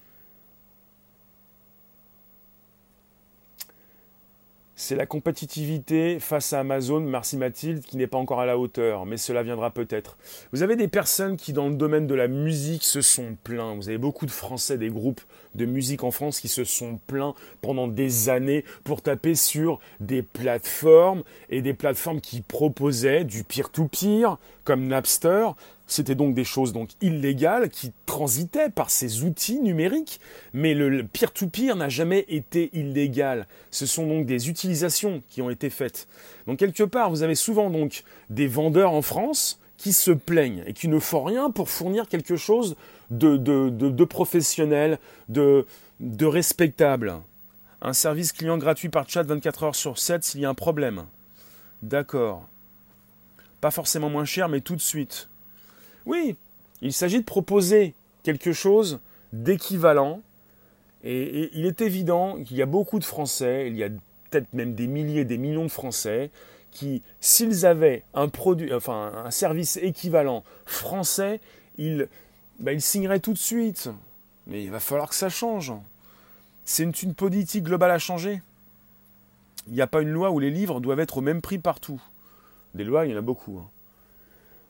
C'est la compétitivité face à Amazon, merci Mathilde, qui n'est pas encore à la hauteur, mais cela viendra peut-être. Vous avez des personnes qui, dans le domaine de la musique, se sont plaints. Vous avez beaucoup de Français, des groupes de musique en France qui se sont plaints pendant des années pour taper sur des plateformes et des plateformes qui proposaient du peer-to-peer, comme Napster, c'était donc des choses donc illégales qui transitaient par ces outils numériques, mais le peer-to-peer n'a jamais été illégal. Ce sont donc des utilisations qui ont été faites. Donc quelque part, vous avez souvent donc des vendeurs en France qui se plaignent et qui ne font rien pour fournir quelque chose de, professionnel, de, de respectable. Un service client gratuit par chat 24 heures sur 7 s'il y a un problème. D'accord. Pas forcément moins cher, mais tout de suite. Oui, il s'agit de proposer quelque chose d'équivalent. Et, il est évident qu'il y a beaucoup de Français, il y a peut-être même des milliers, des millions de Français qui, s'ils avaient un produit, enfin un service équivalent français, ils, bah, ils signeraient tout de suite. Mais il va falloir que ça change. C'est une, politique globale à changer. Il n'y a pas une loi où les livres doivent être au même prix partout. Des lois, il y en a beaucoup. Hein.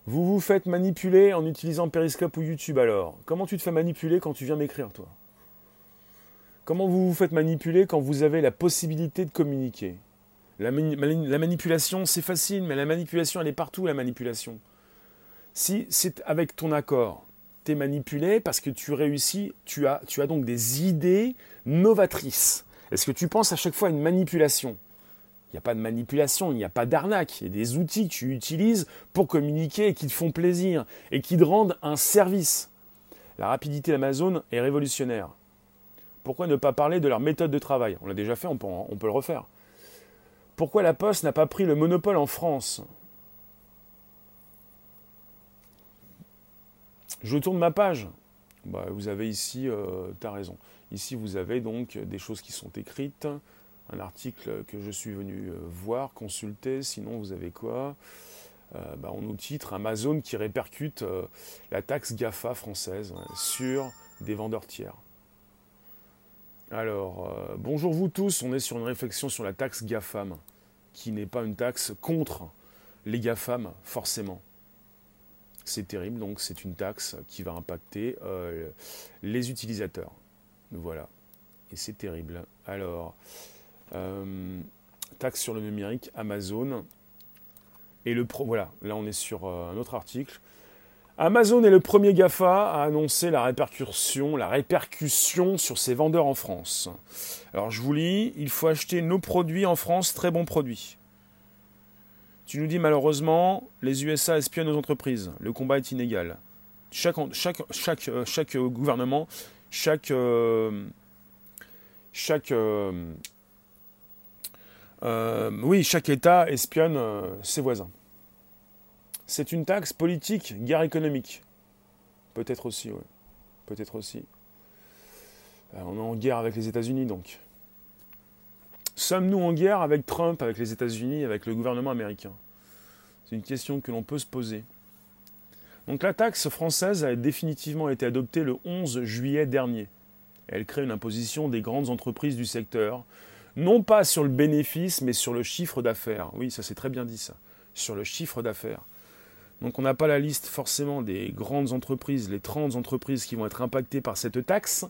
Vous vous faites manipuler en utilisant Periscope ou YouTube alors. Comment tu te fais manipuler quand tu viens m'écrire toi? Comment vous vous faites manipuler quand vous avez la possibilité de communiquer? La, la, manipulation, c'est facile, mais la manipulation, elle est partout, la manipulation. Si c'est avec ton accord, tu es manipulé parce que tu réussis, tu as donc des idées novatrices. Est-ce que tu penses à chaque fois à une manipulation? Il n'y a pas de manipulation, il n'y a pas d'arnaque. Il y a des outils que tu utilises pour communiquer et qui te font plaisir et qui te rendent un service. La rapidité d'Amazon est révolutionnaire. Pourquoi ne pas parler de leur méthode de travail? On l'a déjà fait, on peut, le refaire. Pourquoi la Poste n'a pas pris le monopole en France? Je tourne ma page. Bah, vous avez ici, euh, tu as raison. Ici, vous avez donc des choses qui sont écrites, un article que je suis venu euh, voir, consulter. Sinon, vous avez quoi? Euh, bah, On nous titre Amazon qui répercute la taxe GAFA française sur des vendeurs tiers. Alors, bonjour vous tous, on est sur une réflexion sur la taxe GAFAM, qui n'est pas une taxe contre les GAFAM, forcément. C'est terrible, donc c'est une taxe qui va impacter euh, les utilisateurs. Voilà. Et c'est terrible. Alors, euh, taxe sur le numérique, Amazon. Et le pro, voilà, là on est sur euh, un autre article. Amazon est le premier GAFA à annoncer la répercussion, la répercussion sur ses vendeurs en France. Alors je vous lis, il faut acheter nos produits en France, très bons produits. Tu nous dis malheureusement, les USA espionnent nos entreprises. Le combat est inégal. Chaque, euh, gouvernement, chaque, euh, oui, chaque État espionne ses voisins. C'est une taxe politique, guerre économique. Peut-être aussi, oui. Peut-être aussi. on est en guerre avec les États-Unis, donc. Sommes-nous en guerre avec Trump, avec les États-Unis, avec le gouvernement américain? C'est une question que l'on peut se poser. Donc la taxe française a définitivement été adoptée le 11 juillet dernier. Elle crée une imposition des grandes entreprises du secteur, non pas sur le bénéfice, mais sur le chiffre d'affaires. Oui, ça c'est très bien dit ça. Sur le chiffre d'affaires. Donc on n'a pas la liste forcément des grandes entreprises, les 30 entreprises qui vont être impactées par cette taxe,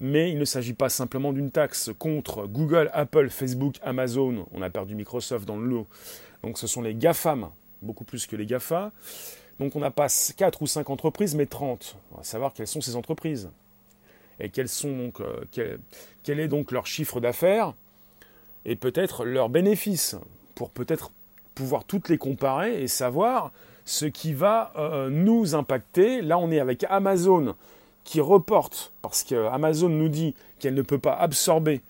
mais il ne s'agit pas simplement d'une taxe contre Google, Apple, Facebook, Amazon, on a perdu Microsoft dans le lot. Donc ce sont les GAFAM, beaucoup plus que les GAFA. Donc on n'a pas 4 ou 5 entreprises, mais 30. On va savoir quelles sont ces entreprises. Et sont donc, euh, quel est donc leur chiffre d'affaires et peut-être leurs bénéfices, pour peut-être pouvoir toutes les comparer et savoir ce qui va euh, nous impacter. Là, on est avec Amazon qui reporte, parce qu'Amazon nous dit qu'elle ne peut pas absorber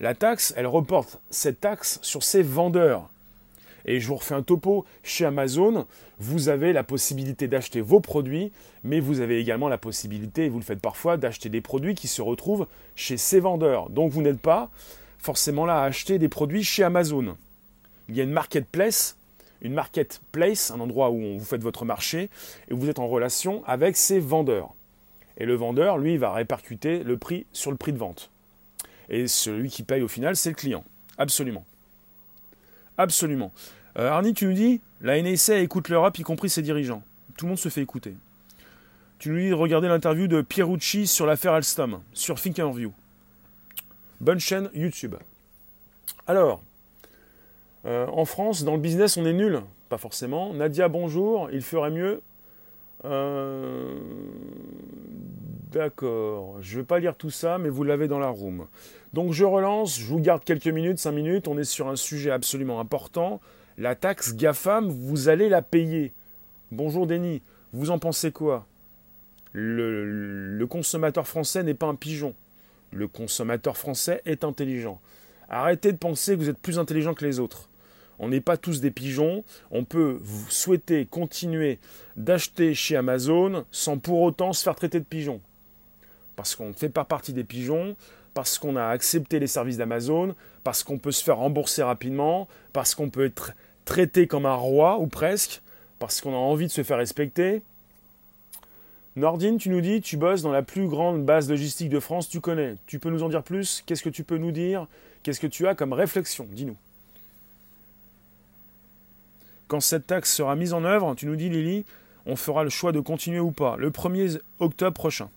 la taxe, elle reporte cette taxe sur ses vendeurs. Et je vous refais un topo, chez Amazon, vous avez la possibilité d'acheter vos produits, mais vous avez également la possibilité, et vous le faites parfois, d'acheter des produits qui se retrouvent chez ces vendeurs. Donc vous n'êtes pas forcément là à acheter des produits chez Amazon. Il y a une marketplace une marketplace, un endroit où vous faites votre marché et vous êtes en relation avec ses vendeurs. Et le vendeur, lui, va répercuter le prix sur le prix de vente. Et celui qui paye au final, c'est le client. Absolument. Absolument. Euh, Arnie, tu nous dis, la NSA écoute l'Europe, y compris ses dirigeants. Tout le monde se fait écouter. Tu nous dis de l'interview de Pierucci sur l'affaire Alstom, sur Thinkerview. Bonne chaîne YouTube. Alors, euh, en France, dans le business, on est nul. Pas forcément. Nadia, bonjour. Il ferait mieux. Euh, d'accord. Je ne vais pas lire tout ça, mais vous l'avez dans la room. Donc je relance. Je vous garde quelques minutes, 5 minutes. On est sur un sujet absolument important. La taxe GAFAM, vous allez la payer. Bonjour Denis. Vous en pensez quoi? Le consommateur français n'est pas un pigeon. Le consommateur français est intelligent. Arrêtez de penser que vous êtes plus intelligent que les autres. On n'est pas tous des pigeons. On peut souhaiter continuer d'acheter chez Amazon sans pour autant se faire traiter de pigeon. Parce qu'on ne fait pas partie des pigeons, parce qu'on a accepté les services d'Amazon, parce qu'on peut se faire rembourser rapidement, parce qu'on peut être traité comme un roi ou presque, parce qu'on a envie de se faire respecter. Nordine, tu nous dis, tu bosses dans la plus grande base logistique de France, tu connais. Tu peux nous en dire plus? Qu'est-ce que tu peux nous dire? Qu'est-ce que tu as comme réflexion? Dis-nous. Quand cette taxe sera mise en œuvre, tu nous dis Lily, on fera le choix de continuer ou pas, le 1er octobre prochain.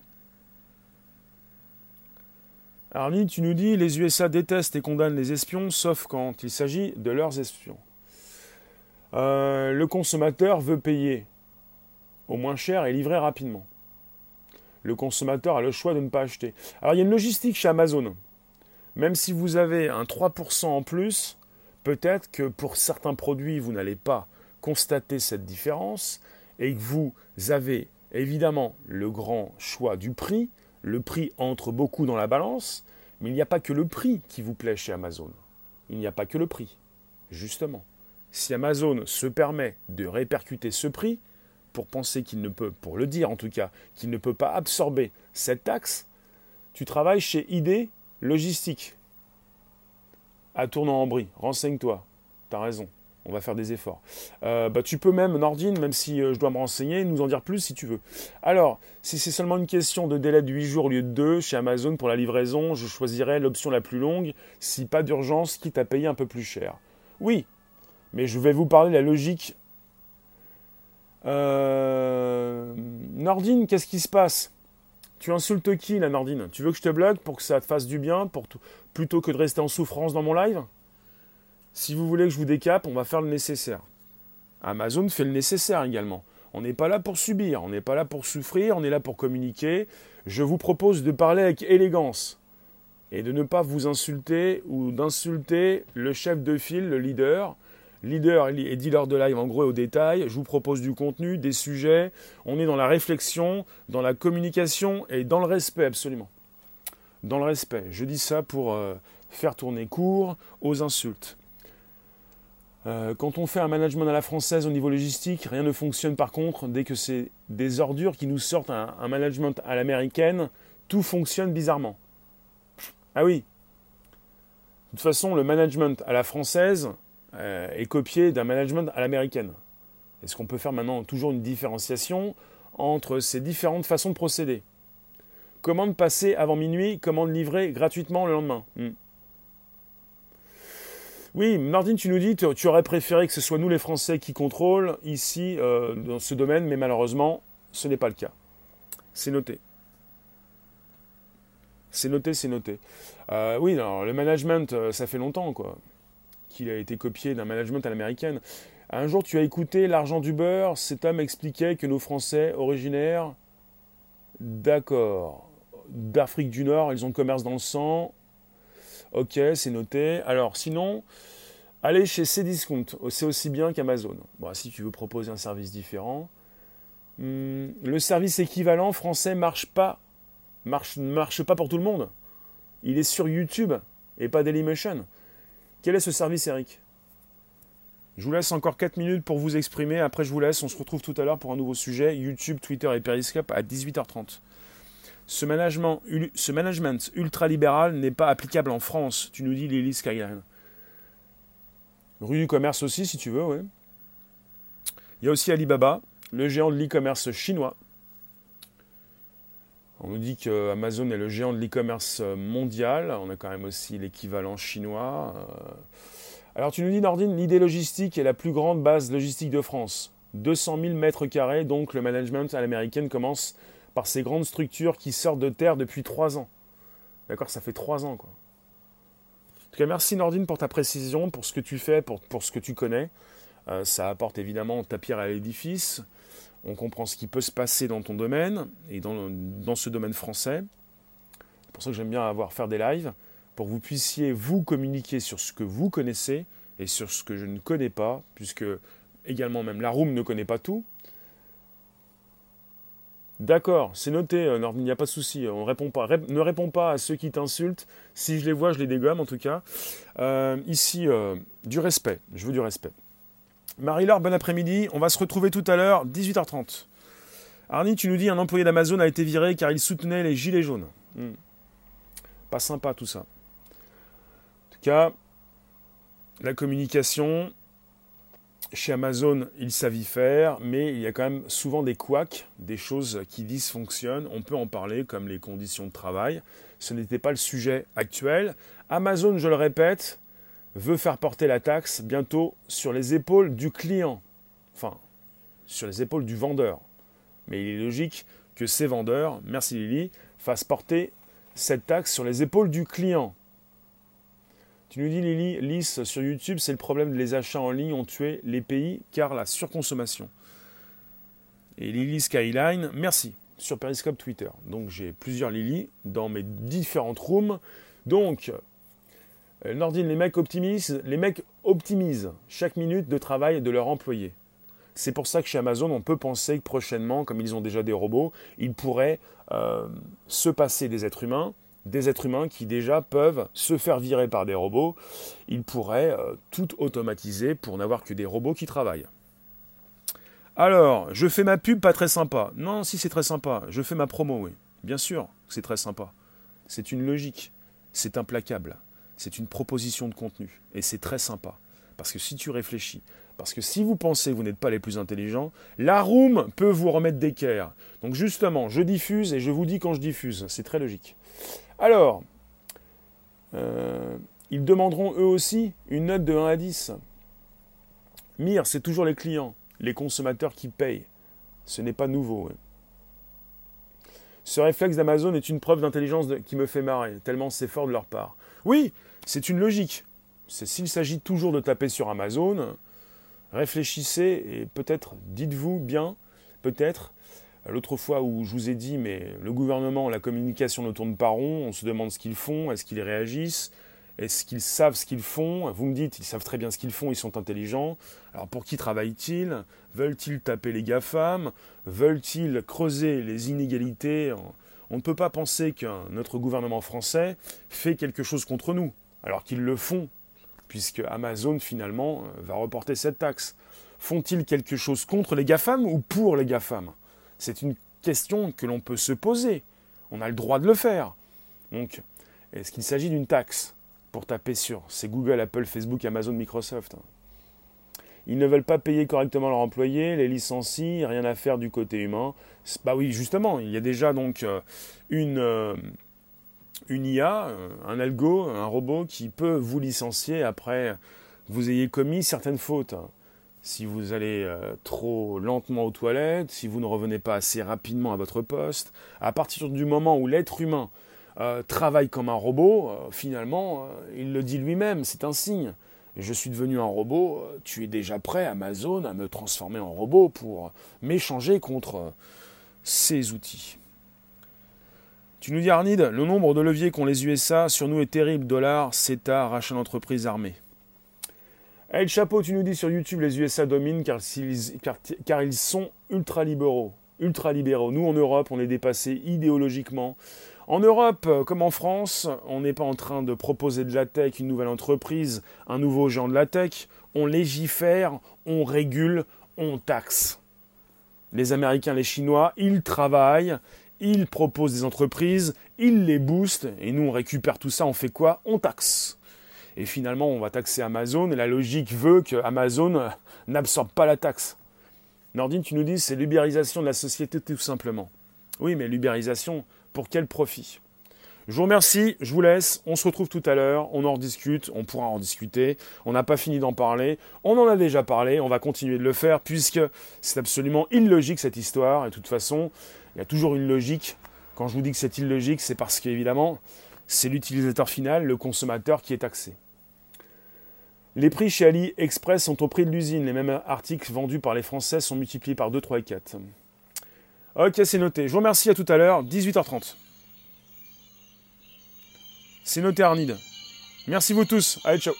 Arnie, tu nous dis les USA détestent et condamnent les espions, sauf quand il s'agit de leurs espions. Euh, le consommateur veut payer au moins cher et livrer rapidement. le consommateur a le choix de ne pas acheter. Alors il y a une logistique chez Amazon. Même si vous avez un 3% en plus, peut-être que pour certains produits, vous n'allez pas constater cette différence et que vous avez évidemment le grand choix du prix. Le prix entre beaucoup dans la balance, mais il n'y a pas que le prix qui vous plaît chez Amazon. Il n'y a pas que le prix. Justement, si Amazon se permet de répercuter ce prix, pour penser qu'il ne peut, pour le dire en tout cas, qu'il ne peut pas absorber cette taxe, tu travailles chez ID Logistique. À Tournant-en-Brie, renseigne-toi. Tu as raison, on va faire des efforts. Euh, bah, tu peux même, Nordine, même si euh, je dois me renseigner, nous en dire plus si tu veux. Alors, si c'est seulement une question de délai de 8 jours au lieu de 2 chez Amazon pour la livraison, je choisirais l'option la plus longue, si pas d'urgence, quitte à payer un peu plus cher. Oui, mais je vais vous parler de la logique euh, Nordine, qu'est-ce qui se passe? Tu insultes qui, la Nordine? Tu veux que je te bloque pour que ça te fasse du bien, plutôt que de rester en souffrance dans mon live? Si vous voulez que je vous décape, on va faire le nécessaire. Amazon fait le nécessaire également. On n'est pas là pour subir, on n'est pas là pour souffrir, on est là pour communiquer. Je vous propose de parler avec élégance et de ne pas vous insulter ou d'insulter le chef de file, le leader, leader et dealer de live en gros et au détail. Je vous propose du contenu, des sujets. On est dans la réflexion, dans la communication et dans le respect absolument. Dans le respect. Je dis ça pour euh, faire tourner court aux insultes. Euh, quand on fait un management à la française au niveau logistique, rien ne fonctionne par contre. Dès que c'est des ordures qui nous sortent un, un management à l'américaine, tout fonctionne bizarrement. Ah oui. De toute façon, le management à la française, euh, est copié d'un management à l'américaine. Est-ce qu'on peut faire maintenant toujours une différenciation entre ces différentes façons de procéder? Commande passer avant minuit, commande livrée gratuitement le lendemain? Hmm. Oui, Martine, tu nous dis, tu, tu, aurais préféré que ce soit nous les Français qui contrôlent ici euh, dans ce domaine, mais malheureusement, ce n'est pas le cas. C'est noté. C'est noté, c'est noté. Euh, oui, alors, le management, ça fait longtemps, quoi qu'il a été copié d'un management à l'américaine. Un jour, tu as écouté L'argent du beurre. Cet homme expliquait que nos Français originaires, d'accord, d'Afrique du Nord, ils ont le commerce dans le sang. Ok, c'est noté. Alors, sinon, allez chez Cdiscount. C'est aussi bien qu'Amazon. Bon, si tu veux proposer un service différent. Hmm, le service équivalent français marche pas. Marche, marche pas pour tout le monde. Il est sur YouTube et pas Dailymotion. Quel est ce service, Eric? Je vous laisse encore 4 minutes pour vous exprimer. Après, je vous laisse. On se retrouve tout à l'heure pour un nouveau sujet YouTube, Twitter et Periscope à 18h30. Ce management, ce management ultralibéral n'est pas applicable en France, tu nous dis Lily Skyline. Rue du commerce aussi, si tu veux, oui. Il y a aussi Alibaba, le géant de l'e-commerce chinois, on nous dit que Amazon est le géant de l'e-commerce mondial. On a quand même aussi l'équivalent chinois. Euh. Alors tu nous dis, Nordine, l'idée logistique est la plus grande base logistique de France. 200 000 mètres carrés, donc le management à l'américaine commence par ces grandes structures qui sortent de terre depuis trois ans. D'accord, ça fait trois ans quoi. En tout cas, merci Nordine pour ta précision, pour ce que tu fais, pour, ce que tu connais. Euh, ça apporte évidemment ta pierre à l'édifice on comprend ce qui peut se passer dans ton domaine et dans, ce domaine français. C'est pour ça que j'aime bien avoir faire des lives, pour que vous puissiez vous communiquer sur ce que vous connaissez et sur ce que je ne connais pas, puisque également même la room ne connaît pas tout. D'accord, c'est noté, euh, il n'y a pas de souci, on répond pas. ne réponds pas à ceux qui t'insultent. Si je les vois, je les dégomme en tout cas. Euh, ici, euh, du respect, je veux du respect. Marie-Laure, bon après-midi. On va se retrouver tout à l'heure, 18h30. Arnie, tu nous dis un employé d'Amazon a été viré car il soutenait les gilets jaunes. Hmm. Pas sympa tout ça. En tout cas, la communication, chez Amazon, ils savent y faire, mais il y a quand même souvent des couacs, des choses qui dysfonctionnent. On peut en parler, comme les conditions de travail. Ce n'était pas le sujet actuel. Amazon, je le répète, veut faire porter la taxe bientôt sur les épaules du client, enfin sur les épaules du vendeur. Mais il est logique que ces vendeurs, merci Lily, fassent porter cette taxe sur les épaules du client. Tu nous dis Lily, Lys sur YouTube, c'est le problème de les achats en ligne ont tué les pays car la surconsommation. Et Lily Skyline, merci sur Periscope Twitter. Donc j'ai plusieurs Lily dans mes différentes rooms. Donc, Nordine, les mecs optimisent, les mecs optimisent chaque minute de travail de leur employé. C'est pour ça que chez Amazon, on peut penser que prochainement, comme ils ont déjà des robots, ils pourraient euh, se passer des êtres humains, des êtres humains qui déjà peuvent se faire virer par des robots. Ils pourraient euh, tout automatiser pour n'avoir que des robots qui travaillent. Alors, je fais ma pub pas très sympa. Non, si c'est très sympa. Je fais ma promo, oui. Bien sûr, c'est très sympa. C'est une logique. C'est implacable. C'est une proposition de contenu. Et c'est très sympa. Parce que si tu réfléchis, parce que si vous pensez que vous n'êtes pas les plus intelligents, la room peut vous remettre d'équerre. Donc justement, je diffuse et je vous dis quand je diffuse. C'est très logique. Alors, euh, ils demanderont eux aussi une note de 1 à 10. Mire, c'est toujours les clients les consommateurs qui payent. Ce n'est pas nouveau. Ce réflexe d'Amazon est une preuve d'intelligence qui me fait marrer, tellement c'est fort de leur part. Oui, c'est une logique. S'il s'agit toujours de taper sur Amazon, réfléchissez et peut-être dites-vous bien, peut-être, l'autre fois où je vous ai dit, mais le gouvernement, la communication ne tourne pas rond, on se demande ce qu'ils font, est-ce qu'ils réagissent, est-ce qu'ils savent ce qu'ils font Vous me dites, ils savent très bien ce qu'ils font, ils sont intelligents. Alors pour qui travaillent-ils? Veulent-ils taper les GAFAM? Veulent-ils creuser les inégalités On ne peut pas penser que notre gouvernement français fait quelque chose contre nous, alors qu'ils le font, puisque Amazon finalement va reporter cette taxe. Font-ils quelque chose contre les GAFAM ou pour les GAFAM? C'est une question que l'on peut se poser. On a le droit de le faire. Donc, est-ce qu'il s'agit d'une taxe pour taper sur. C'est Google, Apple, Facebook, Amazon, Microsoft? Ils ne veulent pas payer correctement leurs employés, les licencient, rien à faire du côté humain. Bah oui, justement, il y a déjà donc euh, une, euh, une IA, euh, un algo, un robot qui peut vous licencier après vous ayez commis certaines fautes. Si vous allez trop lentement aux toilettes, si vous ne revenez pas assez rapidement à votre poste, à partir du moment où l'être humain travaille comme un robot, finalement, il le dit lui-même, c'est un signe. Je suis devenu un robot, tu es déjà prêt, Amazon, à me transformer en robot pour m'échanger contre ces outils. Tu nous dis Arnid, le nombre de leviers qu'ont les USA sur nous est terrible. Dollar, CETA, rachat d'entreprise armée. El Chapeau, tu nous dis sur YouTube, les USA dominent car, car ils sont ultra-libéraux. Ultra-libéraux. Nous, en Europe, on est dépassés idéologiquement. En Europe, euh, comme en France, on n'est pas en train de proposer de la tech, une nouvelle entreprise, un nouveau genre de la tech. On légifère, on régule, on taxe. Les Américains, les Chinois, ils travaillent, ils proposent des entreprises, ils les boostent, et nous on récupère tout ça, on fait quoi? On taxe. Et finalement, on va taxer Amazon, et la logique veut que Amazon n'absorbe pas la taxe. Nordine, tu nous dis, c'est l'ubérisation de la société tout simplement. Oui, mais l'ubérisation, pour quel profit je vous remercie, je vous laisse, on se retrouve tout à l'heure, on en rediscute, on pourra en discuter, on n'a pas fini d'en parler, on en a déjà parlé, on va continuer de le faire puisque c'est absolument illogique cette histoire et de toute façon, il y a toujours une logique. Quand je vous dis que c'est illogique, c'est parce qu'évidemment, c'est l'utilisateur final, le consommateur qui est taxé. Les prix chez AliExpress sont au prix de l'usine, les mêmes articles vendus par les Français sont multipliés par 2, 3 et 4. Ok, c'est noté. Je vous remercie à tout à l'heure, 18h30. C'est noté Arnide. Merci vous tous. Allez, ciao.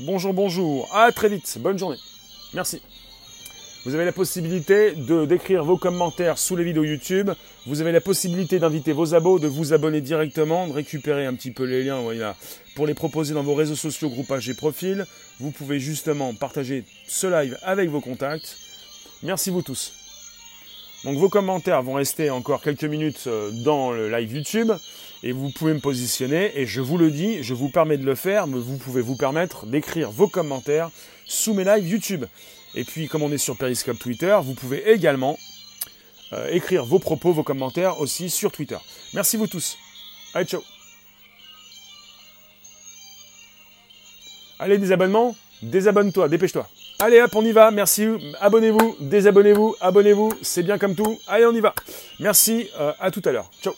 Bonjour, bonjour. À très vite. Bonne journée. Merci. Vous avez la possibilité de d'écrire vos commentaires sous les vidéos YouTube. Vous avez la possibilité d'inviter vos abos, de vous abonner directement, de récupérer un petit peu les liens pour les proposer dans vos réseaux sociaux, groupages et profils. Vous pouvez justement partager ce live avec vos contacts. Merci vous tous. Donc vos commentaires vont rester encore quelques minutes euh, dans le live YouTube et vous pouvez me positionner et je vous le dis, je vous permets de le faire, mais vous pouvez vous permettre d'écrire vos commentaires sous mes lives YouTube. Et puis, comme on est sur Periscope Twitter, vous pouvez également euh, écrire vos propos, vos commentaires aussi sur Twitter. Merci vous tous. Allez, ciao. Allez, désabonnement Désabonne-toi, dépêche-toi. Allez hop, on y va. Merci. Abonnez-vous, désabonnez-vous, abonnez-vous. C'est bien comme tout. Allez, on y va. Merci. Euh, à tout à l'heure. Ciao.